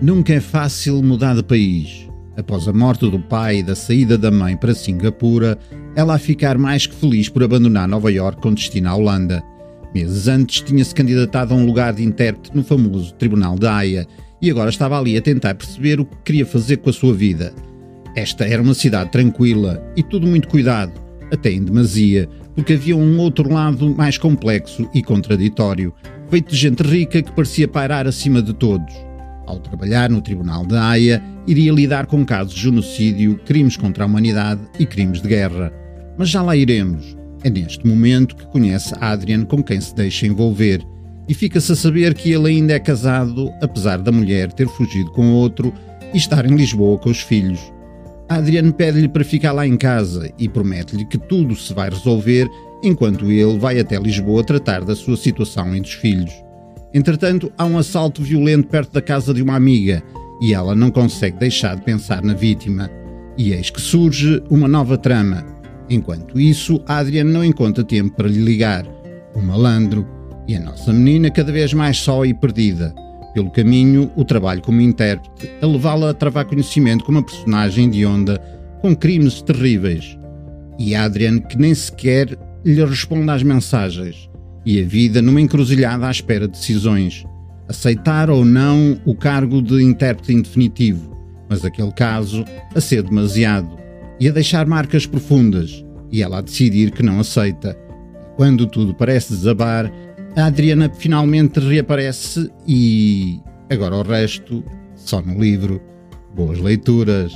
Nunca é fácil mudar de país. Após a morte do pai e da saída da mãe para Singapura, ela a ficar mais que feliz por abandonar Nova York com destino à Holanda. Meses antes tinha-se candidatado a um lugar de intérprete no famoso Tribunal da Haia e agora estava ali a tentar perceber o que queria fazer com a sua vida. Esta era uma cidade tranquila e tudo muito cuidado, até em demasia, porque havia um outro lado mais complexo e contraditório, feito de gente rica que parecia pairar acima de todos. Ao trabalhar no Tribunal da Haia, iria lidar com casos de genocídio, crimes contra a humanidade e crimes de guerra. Mas já lá iremos. É neste momento que conhece Adrian com quem se deixa envolver e fica-se a saber que ele ainda é casado, apesar da mulher ter fugido com outro e estar em Lisboa com os filhos. Adrian pede-lhe para ficar lá em casa e promete-lhe que tudo se vai resolver enquanto ele vai até Lisboa tratar da sua situação entre os filhos. Entretanto, há um assalto violento perto da casa de uma amiga e ela não consegue deixar de pensar na vítima. E eis que surge uma nova trama. Enquanto isso, Adrian não encontra tempo para lhe ligar. O malandro e a nossa menina cada vez mais só e perdida. Pelo caminho, o trabalho como intérprete, a levá-la a travar conhecimento como uma personagem de onda com crimes terríveis. E Adrian que nem sequer lhe responde às mensagens e a vida numa encruzilhada à espera de decisões. Aceitar ou não o cargo de intérprete indefinitivo, mas aquele caso a ser demasiado e a deixar marcas profundas, e ela a decidir que não aceita. Quando tudo parece desabar, a Adriana finalmente reaparece e agora o resto só no livro. Boas leituras!